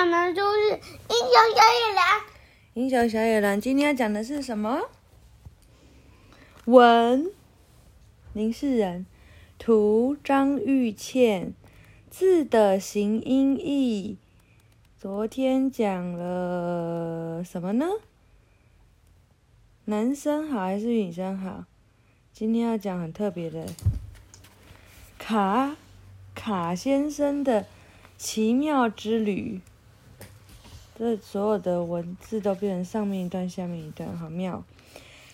妈妈就是英雄小野狼。英雄小野狼今天要讲的是什么？文林世仁，图张玉倩，字的形音义。昨天讲了什么呢？男生好还是女生好？今天要讲很特别的卡卡先生的奇妙之旅。这所有的文字都变成上面一段，下面一段，好妙。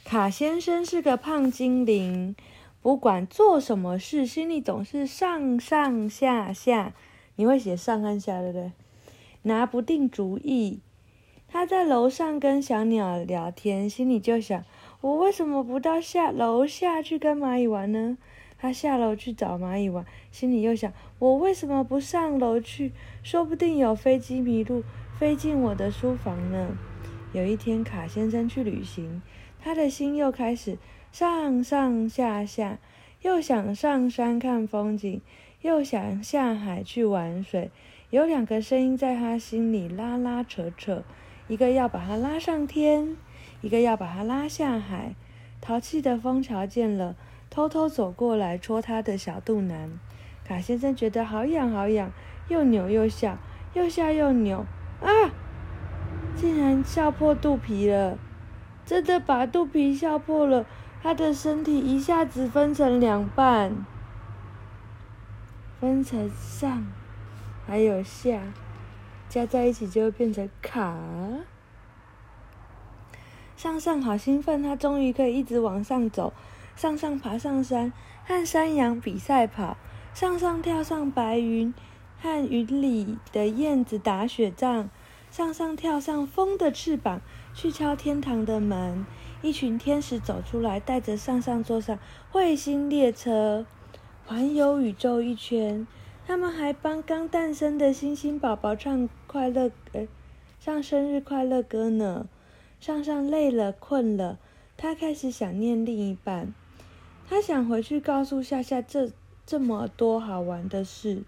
卡先生是个胖精灵，不管做什么事，心里总是上上下下。你会写上和下，对不对？拿不定主意，他在楼上跟小鸟聊天，心里就想：我为什么不到下楼下去跟蚂蚁玩呢？他下楼去找蚂蚁玩，心里又想：我为什么不上楼去？说不定有飞机迷路，飞进我的书房呢。有一天，卡先生去旅行，他的心又开始上上下下，又想上山看风景，又想下海去玩水。有两个声音在他心里拉拉扯扯，一个要把他拉上天，一个要把他拉下海。淘气的枫桥见了，偷偷走过来戳他的小肚腩。卡先生觉得好痒好痒，又扭又笑，又笑又扭，啊！竟然笑破肚皮了，真的把肚皮笑破了。他的身体一下子分成两半，分成上。还有下，加在一起就会变成卡。上上好兴奋，他终于可以一直往上走。上上爬上山，和山羊比赛跑。上上跳上白云，和云里的燕子打雪仗。上上跳上风的翅膀，去敲天堂的门。一群天使走出来，带着上上坐上彗星列车，环游宇宙一圈。他们还帮刚诞生的星星宝宝唱快乐，呃，唱生日快乐歌呢。上上累了，困了，他开始想念另一半。他想回去告诉夏夏这这么多好玩的事。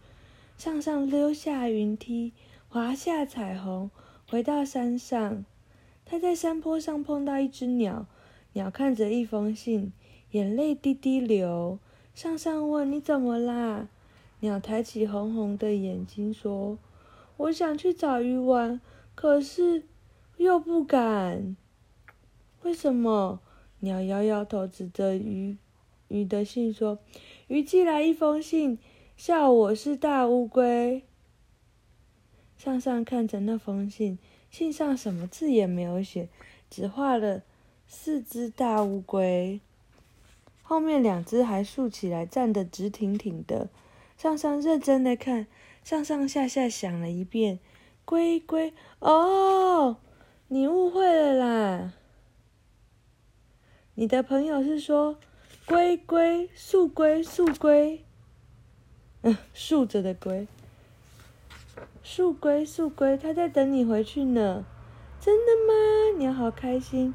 上上溜下云梯，滑下彩虹，回到山上。他在山坡上碰到一只鸟，鸟看着一封信，眼泪滴滴流。上上问：“你怎么啦？”鸟抬起红红的眼睛说：“我想去找鱼玩，可是又不敢。为什么？”鸟摇摇头，指着鱼鱼的信说：“鱼寄来一封信，笑我是大乌龟。”上上看着那封信，信上什么字也没有写，只画了四只大乌龟，后面两只还竖起来，站得直挺挺的。上上认真的看，上上下下想了一遍，龟龟哦，你误会了啦。你的朋友是说龟龟竖龟竖龟，竖着的龟，竖龟竖龟，他在等你回去呢。真的吗？鸟好开心，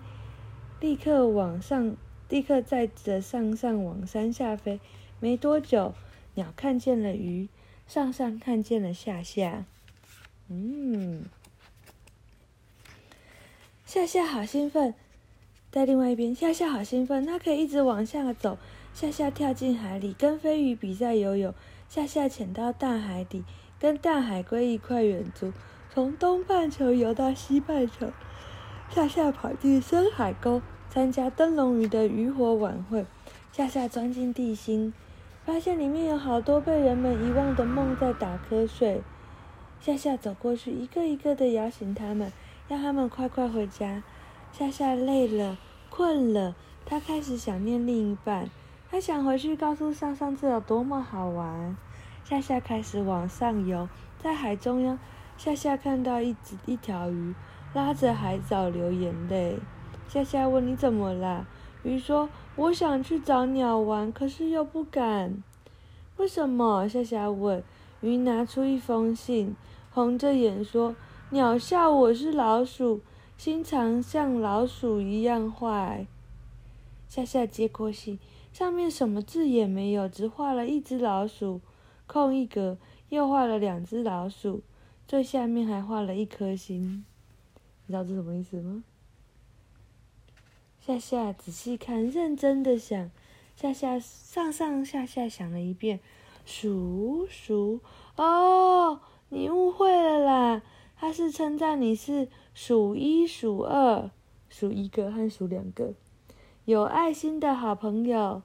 立刻往上，立刻载着上上往山下飞。没多久。鸟看见了鱼，上上看见了下下，嗯，夏夏好兴奋。在另外一边，夏夏好兴奋，它可以一直往下走。夏夏跳进海里，跟飞鱼比赛游泳。夏夏潜到大海底，跟大海龟一块远足，从东半球游到西半球。夏夏跑进深海沟，参加灯笼鱼的渔火晚会。夏夏钻进地心。发现里面有好多被人们遗忘的梦在打瞌睡，夏夏走过去，一个一个的摇醒他们，让他们快快回家。夏夏累了，困了，他开始想念另一半，他想回去告诉上上这有多么好玩。夏夏开始往上游，在海中央，夏夏看到一只一条鱼拉着海藻流眼泪。夏夏问：“你怎么啦？”鱼说：“我想去找鸟玩，可是又不敢。为什么？”夏夏问。鱼拿出一封信，红着眼说：“鸟笑我是老鼠，心肠像老鼠一样坏。”夏夏接过信，上面什么字也没有，只画了一只老鼠，空一格，又画了两只老鼠。最下面还画了一颗心，你知道这什么意思吗？夏夏仔细看，认真的想，夏夏上上下下想了一遍，数数，哦，你误会了啦，他是称赞你是数一数二，数一个和数两个，有爱心的好朋友。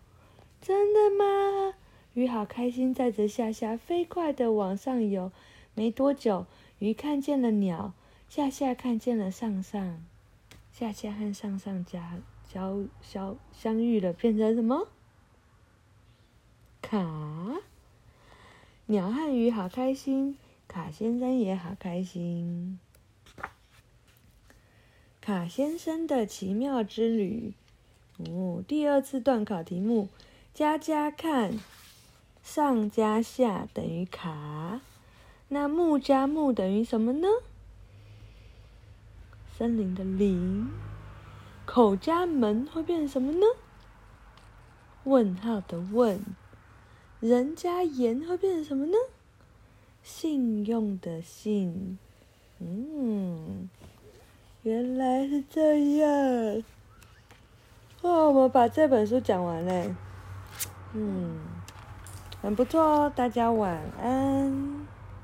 真的吗？鱼好开心，载着夏夏飞快的往上游。没多久，鱼看见了鸟，夏夏看见了上上。夏夏和上上家交相相遇了，变成什么？卡。鸟和鱼好开心，卡先生也好开心。卡先生的奇妙之旅。哦，第二次段考题目，加加看，上加下等于卡，那木加木等于什么呢？森林的林，口加门会变成什么呢？问号的问，人加言会变成什么呢？信用的信，嗯，原来是这样。哦，我们把这本书讲完嘞，嗯，很不错哦，大家晚安。